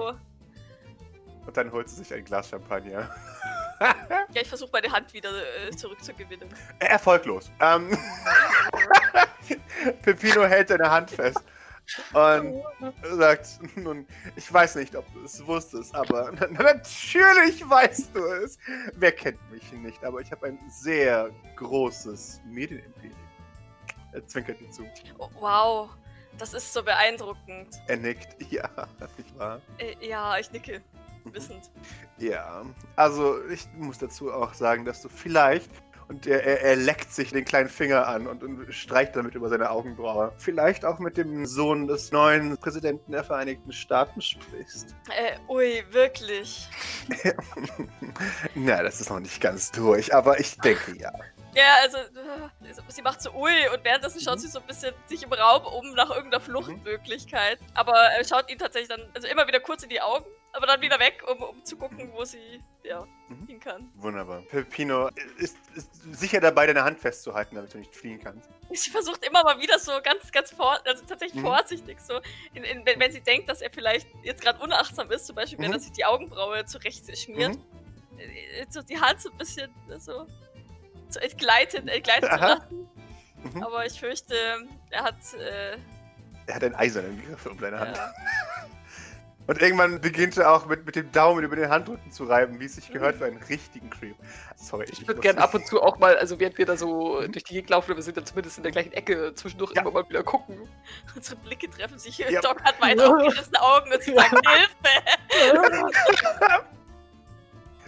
Und dann holt sie sich ein Glas Champagner. Ja, ich versuche meine Hand wieder äh, zurückzugewinnen. Erfolglos. Ähm, Peppino hält deine Hand fest und sagt, nun, ich weiß nicht, ob du es wusstest, aber natürlich weißt du es. Wer kennt mich nicht, aber ich habe ein sehr großes Medienimperium. Er zwinkert dir zu. Oh, wow, das ist so beeindruckend. Er nickt. Ja, nicht wahr? Äh, ja, ich nicke. Wissend. Ja, also ich muss dazu auch sagen, dass du vielleicht, und er, er, er leckt sich den kleinen Finger an und, und streicht damit über seine Augenbraue, vielleicht auch mit dem Sohn des neuen Präsidenten der Vereinigten Staaten sprichst. Äh, ui, wirklich. Na, das ist noch nicht ganz durch, aber ich denke ja. Ja, also, sie macht so ui und währenddessen schaut Mhm. sie so ein bisschen sich im Raum um nach irgendeiner Fluchtmöglichkeit. Aber äh, schaut ihn tatsächlich dann, also immer wieder kurz in die Augen, aber dann wieder weg, um, um zu gucken, wo sie, ja, Mhm. hin kann. Wunderbar. Peppino ist, ist sicher dabei, deine Hand festzuhalten, damit du nicht fliehen kannst. Sie versucht immer mal wieder so ganz, ganz vor, also tatsächlich Mhm. vorsichtig so, in, in, wenn, wenn sie denkt, dass er vielleicht jetzt gerade unachtsam ist, zum Beispiel, wenn Mhm. er sich die Augenbraue zurecht schmiert, Mhm. äh, so die Hand so ein bisschen so, so entgleiten, entgleiten zu Aha. lassen. Mhm. Aber ich fürchte, er hat, äh, Er hat einen eisernen Griff um deine Hand. ja, Und irgendwann beginnt er auch mit, mit dem Daumen über den Handrücken zu reiben, wie es sich gehört für einen richtigen Creep. Sorry, Ich würde muss gerne ab und zu auch mal, also während wir da so durch die Gegend laufen, oder wir sind dann zumindest in der gleichen Ecke, zwischendurch Ja. immer mal wieder gucken. unsere Blicke treffen sich. Ja. Doc hat weiter aufgerissene Augen und sie sagt, Hilfe!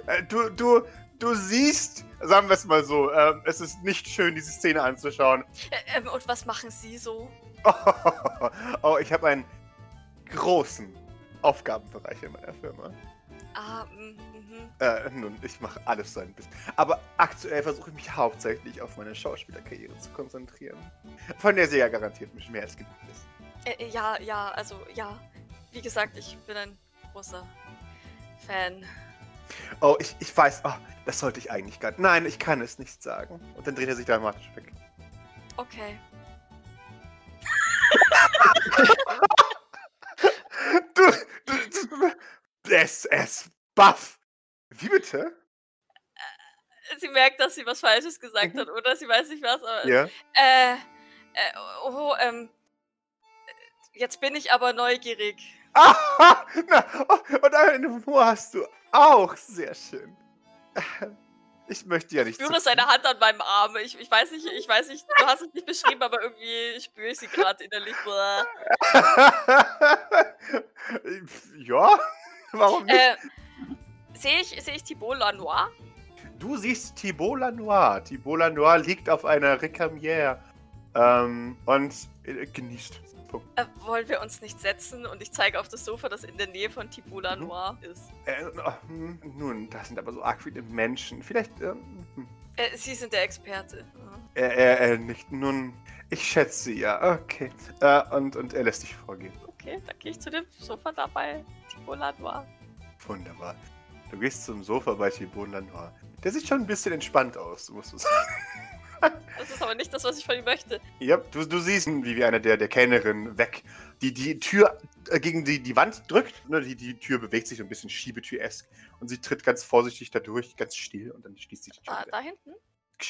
Äh, Du, du, du siehst, sagen wir es mal so, ähm, es ist nicht schön, diese Szene anzuschauen. Äh, ähm, und was machen Sie so? Oh, ich habe einen großen Aufgabenbereich in meiner Firma. Ah, mm, mhm. Äh, nun, ich mache alles so ein bisschen. Aber aktuell versuche ich mich hauptsächlich auf meine Schauspielerkarriere zu konzentrieren. Von der sie ja garantiert mich mehr als genug ist. Äh, äh, ja, ja, also, ja. Wie gesagt, ich bin ein großer Fan. Oh, ich, ich weiß, oh, das sollte ich eigentlich gar nicht. Nein, ich kann es nicht sagen. Und dann dreht er sich dramatisch weg. Okay. Du, du, du es, baff. Wie bitte? Sie merkt, dass sie was Falsches gesagt hat, oder? Sie weiß nicht was, aber. Mhm. Ja. Äh, äh, oh, ähm. Jetzt bin ich aber neugierig. Ah, na, und einen Humor hast du auch. Sehr schön. Ich möchte ja Ich nicht. spüre zu- seine Hand an meinem Arm. Ich, ich weiß nicht, ich weiß nicht, du hast es nicht beschrieben, aber irgendwie spüre ich sie gerade innerlich. Ja, warum nicht? Äh, sehe ich, sehe ich Thibault Lanois? Du siehst Thibault Lanois. Thibault Lanois liegt auf einer Recamière ähm, und äh, genießt. Punkt. Äh, wollen wir uns nicht setzen? Und ich zeige auf das Sofa, das in der Nähe von Thibault Lanois ist. Äh, hm, nun, das sind aber so arg viele Menschen. Vielleicht. Ähm, hm. Äh, sie sind der Experte. Er, er, er nicht. Nun, ich schätze ja. Okay. Äh, und, und er lässt dich vorgehen. Okay, dann gehe ich zu dem Sofa dabei. Thibault Lanois. Wunderbar. Du gehst zum Sofa bei Thibault Lanois. Der sieht schon ein bisschen entspannt aus, musst du sagen. Das ist aber nicht das, was ich von ihm möchte. Ja, du, du siehst, wie, wie einer der, der Kellnerin weg, die die Tür äh, gegen die, die Wand drückt. Ne, die, die Tür bewegt sich so ein bisschen schiebetüresk. Und sie tritt ganz vorsichtig da durch, ganz still. Und dann schließt sich die Tür wieder. da hinten?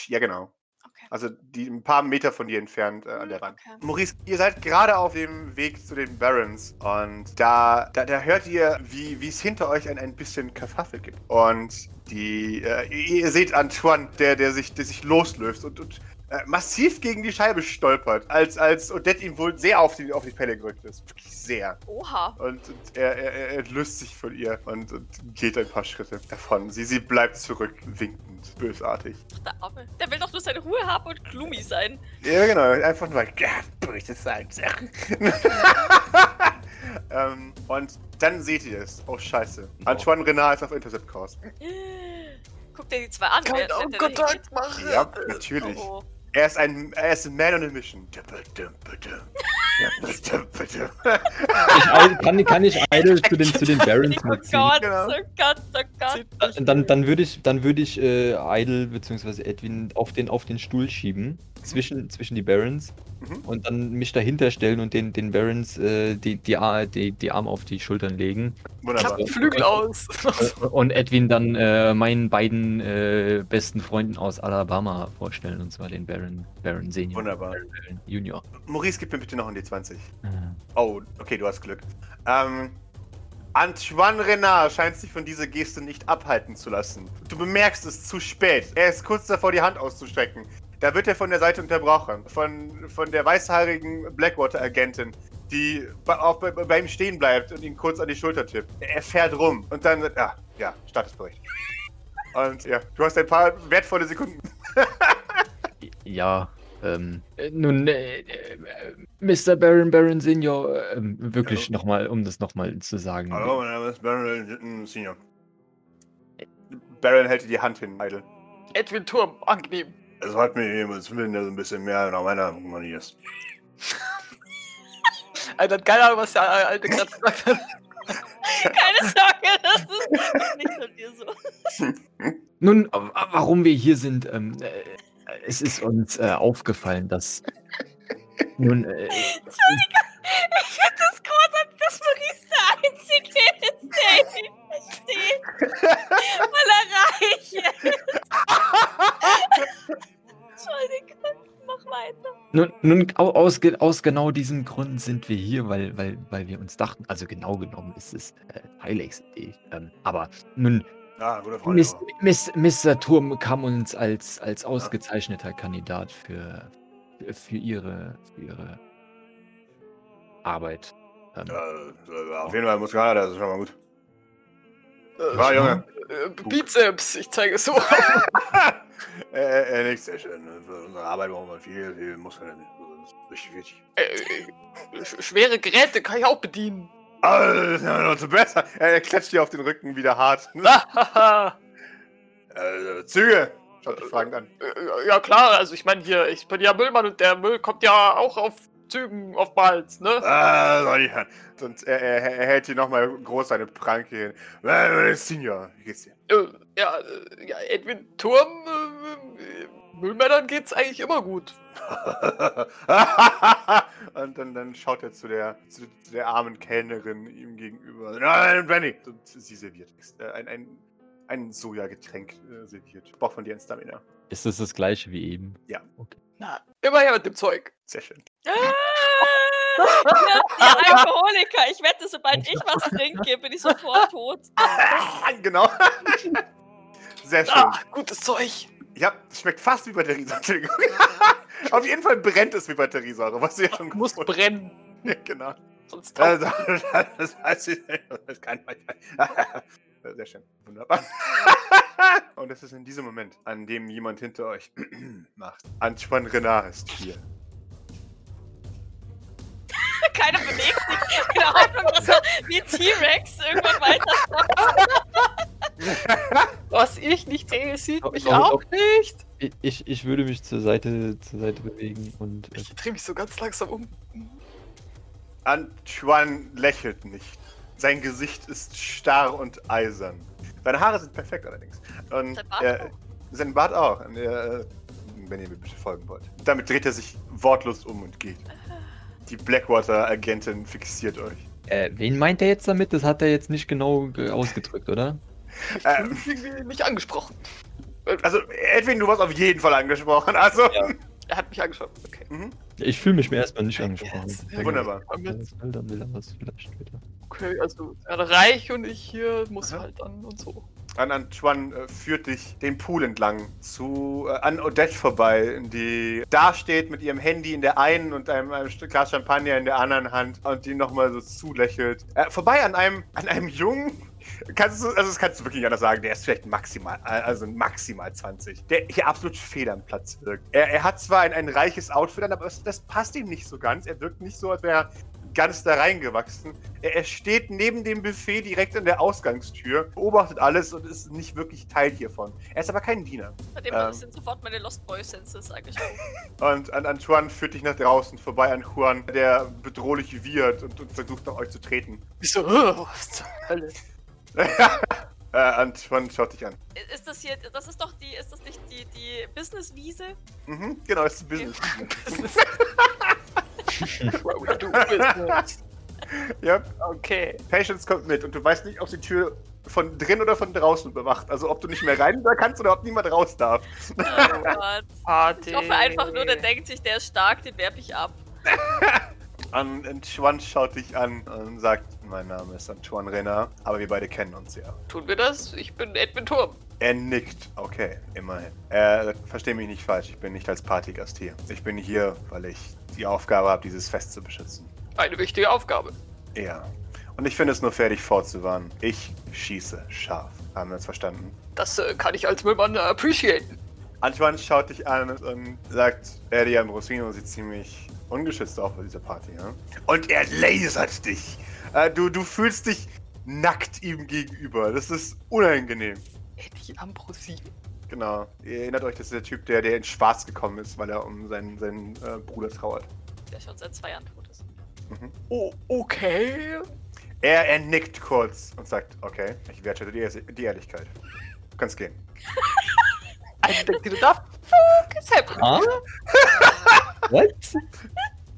Ja, genau. Okay. Also die ein paar Meter von dir entfernt äh, an der Hm, Wand. okay. Maurice, ihr seid gerade auf dem Weg zu den Barons und da, da, da hört ihr, wie es hinter euch ein, ein bisschen Kafaffel gibt. Und die, äh, ihr seht Antoine, der, der, sich, der sich loslöst und, und massiv gegen die Scheibe stolpert, als, als Odette ihm wohl sehr auf die, auf die Pelle gerückt ist. Wirklich sehr. Oha. Und, und er, er, er entlöst sich von ihr und, und geht ein paar Schritte davon. Sie, sie bleibt zurück, winkend, bösartig. Ach, der Arme. Der will doch nur seine Ruhe haben und gloomy sein. Ja, genau, einfach nur, ja, böse sein. ähm, und dann seht ihr es. Oh, scheiße. Antoine Renard ist auf Intercept-Kurs. Guck dir die zwei an. Der da Augenkontakt machen! Ja, natürlich. Oh, Er ist ein, er ist ein Man on a Mission. Ich kann, kann ich Idle zu den, zu den Barons Oh mitziehen? Gott, Genau. oh Gott, oh Gott. Dann, dann würde ich, dann würde ich äh, Idle bzw. Edwin auf den, auf den Stuhl schieben, zwischen, zwischen die Barons Mhm. und dann mich dahinter stellen und den, den Barons äh, die, die, Ar- die, die Arme auf die Schultern legen. Wunderbar. Klappt die Flügel aus. Äh, und Edwin dann äh, meinen beiden äh, besten Freunden aus Alabama vorstellen, und zwar den Baron, Baron Senior. Wunderbar. Baron, Junior. Maurice, gib mir bitte noch ein D20. Äh, Oh, okay, du hast Glück. Ähm, Antoine Renard scheint sich von dieser Geste nicht abhalten zu lassen. Du bemerkst es zu spät. Er ist kurz davor, die Hand auszustrecken. Da wird er von der Seite unterbrochen. Von, von der weißhaarigen Blackwater-Agentin, die bei, auch bei, bei ihm stehen bleibt und ihn kurz an die Schulter tippt. Er fährt rum und dann sagt, ah, ja, Statusbericht. Und ja, du hast ein paar wertvolle Sekunden. Ja, ähm, äh, nun, äh, äh, Mr. Baron Baron Senior, äh, wirklich Hallo. nochmal, um das nochmal zu sagen. Hallo, mein Name ist Baron Senior. Baron hält dir die Hand hin, Idle. Edwin Turm, angenehm. Es hat mir jemand Willen, der so ein bisschen mehr nach meiner Manier ist. Alter, keine Ahnung, was der Alte gerade gesagt hat. Keine Sorge, das ist nicht von dir so. Nun, warum wir hier sind, ähm, äh, es ist uns äh, aufgefallen, dass nun, äh, Entschuldigung, ich finde das großartig, dass Maurice der Einzige ist, der ihn versteht. Weil er reich ist. Entschuldigung, mach weiter. nun, nun au- aus, ge- aus genau diesem Grund sind wir hier, weil, weil, weil wir uns dachten, also genau genommen ist es äh, Idee. Ähm, aber nun, Ah. Miss, Miss, Mr. Turm kam uns als, als ausgezeichneter Kandidat für, für, für, ihre, für ihre Arbeit. Ähm, Äh, äh, auf jeden Fall Muskelkater, das ist schon mal gut. Äh, Ah, Junge. äh, Bizeps, ich zeige es so. äh, äh, nichts sehr schön. Für unsere Arbeit brauchen wir viel, viel Muskeln. Das ist richtig wichtig. äh, äh, sch- schwere Geräte kann ich auch bedienen. Ah, das ist ja noch zu besser. Er, er klatscht dir auf den Rücken wieder hart. Äh, Züge. Schaut dich fragend an. Äh, ja klar, also ich meine hier, ich bin ja Müllmann und der Müll kommt ja auch auf Zügen oftmals, ne? Ah, soll ich hören. Und er, er, er hält dir nochmal groß seine Pranke hin. Äh, Senior, wie geht's dir? Äh, ja, äh, ja, Edwin Turm, äh, äh, Müllmännern geht's eigentlich immer gut. und dann, dann schaut er zu der, zu, zu der armen Kellnerin ihm gegenüber. Nein, Brandy! Und sie serviert äh, ein, ein, ein Sojagetränk äh, serviert. Ich brauche von dir ein Stamina. ist das das gleiche wie eben? Na, immer her mit dem Zeug. Sehr schön. Ah, Ihr Alkoholiker, ich wette, sobald ich was trinke, bin ich sofort tot. genau. Sehr schön. Ah, gutes Zeug. Ja, es schmeckt fast wie Batteriesäure. Entschuldigung. Auf jeden Fall brennt es wie Batteriesäure, was du ja schon Muss gefunden- brennen, Ja, genau. sonst Also, das heißt, das kann man. Sehr schön. Wunderbar. Und es ist in diesem Moment, an dem jemand hinter euch macht. Antoine Renard ist hier. Keiner bewegt sich. In der Hoffnung, dass er wie T-Rex irgendwann weiter. Was ich nicht sehe, sieht Oh, mich oh, auch oh. nicht. Ich- Ich, ich würde mich zur Seite, zur Seite bewegen und äh, Ich drehe mich so ganz langsam um. Antoine lächelt nicht. Sein Gesicht ist starr und eisern. Seine Haare sind perfekt allerdings. Und Sein Bart er, auch. sein Bart auch. Und er, äh, wenn ihr mir bitte folgen wollt. Damit dreht er sich wortlos um und geht. Die Blackwater-Agentin fixiert euch. äh, wen meint er jetzt damit? Das hat er jetzt nicht genau ge- ausgedrückt, oder? Ähm, Ich bin irgendwie nicht angesprochen. also, Edwin, du warst auf jeden Fall angesprochen. Also, Ja. Er hat mich angeschaut. Okay. mhm. Ich fühle mich mir erstmal nicht angesprochen. Yes. Er Wunderbar. Dann will er was vielleicht später. Okay, also er reich und ich hier muss Aha. halt dann und so. An Antoine äh, führt dich den Pool entlang zu äh, an Odette vorbei, die da steht mit ihrem Handy in der einen und einem, einem Stück Glas Champagner in der anderen Hand und die nochmal so zulächelt. Äh, vorbei an einem an einem Jungen. Kannst du, also das kannst du wirklich anders sagen, der ist vielleicht maximal, äh, also maximal 20. Der hier absolut fehl am Platz wirkt. Er, er hat zwar ein, ein reiches Outfit an, aber das, das passt ihm nicht so ganz. Er wirkt nicht so, als wäre er ganz da reingewachsen. Er, er steht neben dem Buffet direkt an der Ausgangstür, beobachtet alles und ist nicht wirklich Teil hiervon. Er ist aber kein Diener. Bei dem Ähm. sind sofort meine Lost Boy Senses angesprochen. Und an Antoine führt dich nach draußen, vorbei an Juan, der bedrohlich wird und, und versucht nach euch zu treten. Ich so, oh, was zur Hölle? äh, Antoine schaut dich an. Ist das hier, das ist doch die, ist das nicht die, die Business-Wiese? Mhm, genau, ist ein Business. Wow, du bist. ja, Okay. Patience kommt mit und du weißt nicht, ob die Tür von drin oder von draußen bewacht. Also ob du nicht mehr rein da kannst oder ob niemand raus darf. Oh Gott. Ich hoffe einfach nur, der denkt sich, der ist stark, den werf ich ab. An Antoine schaut dich an und sagt, mein Name ist Antoine Renner, aber wir beide kennen uns ja. Tun wir das? Ich bin Edmund Turm. Er nickt. Okay, immerhin. Äh, versteh mich nicht falsch, ich bin nicht als Partygast hier. Ich bin hier, weil ich die Aufgabe habe, dieses Fest zu beschützen. Eine wichtige Aufgabe. Ja. Und ich finde es nur fair, dich vorzuwarnen. Ich schieße scharf. Haben wir uns verstanden? Das äh, kann ich als Müllmann äh, appreciaten. Antoine schaut dich an und sagt, Eddie Ambrosino sieht ziemlich ungeschützt auf bei dieser Party, ja? Und er lasert dich. Äh, du, du fühlst dich nackt ihm gegenüber. Das ist unangenehm. Eddie Ambrosino. Genau. Ihr erinnert euch, das ist der Typ, der, der in Schwarz gekommen ist, weil er um seinen, seinen äh, Bruder trauert. Der schon seit zwei Jahren tot ist. Oh, okay. Er, er nickt kurz und sagt, okay, ich wertschätze die, die Ehrlichkeit. Du kannst gehen. Also denkt ihr, du darfst? Focus happen. Ah? What?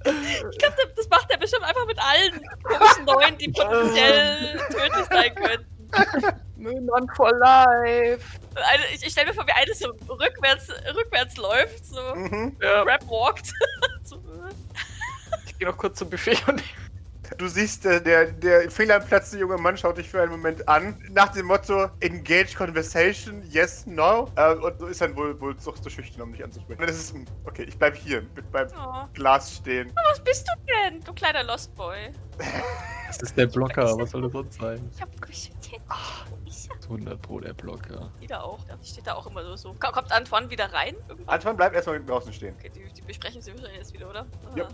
Ich glaube, das macht er bestimmt einfach mit allen komischen Neuen, die potenziell tödlich sein könnten. Müllmann for life. Eine, ich ich stelle mir vor, wie eine so rückwärts, rückwärts läuft, so Mhm. Ja, Rap walkt. so, ich gehe noch kurz zum Buffet und Du siehst, äh, der, der fehl am Platz, der junge Mann schaut dich für einen Moment an, nach dem Motto, engage conversation, yes, no. Äh, und so ist dann wohl, wohl so, so schüchtern, um dich anzusprechen. Das ist, okay, ich bleib hier mit meinem Oh. Glas stehen. Was bist du denn, du kleiner Lost Boy? Das ist der Blocker, was soll das sonst sein? Ich hab geschüttet. Ich hab 100 Pro der Blocker. wieder auch. Ja, steht da auch immer so. so. Ko- Kommt Antoine wieder rein? Irgendwann? Antoine, bleib erstmal draußen stehen. Okay, die, die besprechen sie wahrscheinlich jetzt wieder, oder? Ja.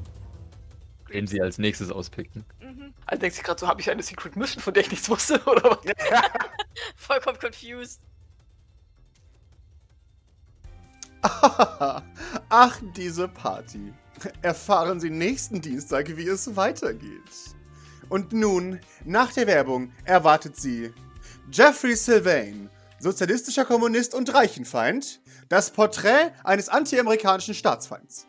Den sie als nächstes auspicken. Mhm. Er denkt sich gerade so, habe ich eine Secret Mission, von der ich nichts wusste, oder was? Vollkommen confused. Ach, diese Party. Erfahren Sie nächsten Dienstag, wie es weitergeht. Und nun, nach der Werbung, erwartet Sie Jeffrey Sylvain, sozialistischer Kommunist und Reichenfeind, das Porträt eines antiamerikanischen Staatsfeinds.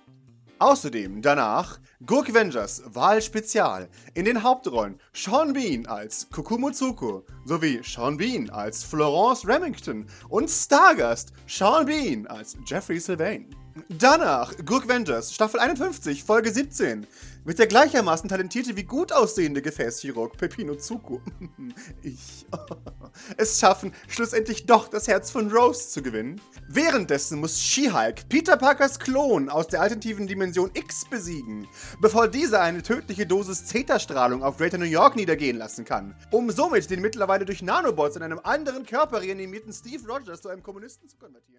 Außerdem danach Gurk Vengers Wahlspezial in den Hauptrollen Sean Bean als Kukumutsuko sowie Sean Bean als Florence Remington und Stargast Sean Bean als Jeffrey Sylvain. Danach Gurk Vengers Staffel 51 Folge 17 mit der gleichermaßen talentierte wie gut aussehende Gefäßchirurg Pepino Zuko. ich. es schaffen, schlussendlich doch das Herz von Rose zu gewinnen. Währenddessen muss She-Hulk Peter Parkers Klon aus der alternativen Dimension X besiegen, bevor dieser eine tödliche Dosis Zeta-Strahlung auf Greater New York niedergehen lassen kann, um somit den mittlerweile durch Nanobots in einem anderen Körper reanimierten Steve Rogers zu einem Kommunisten zu konvertieren.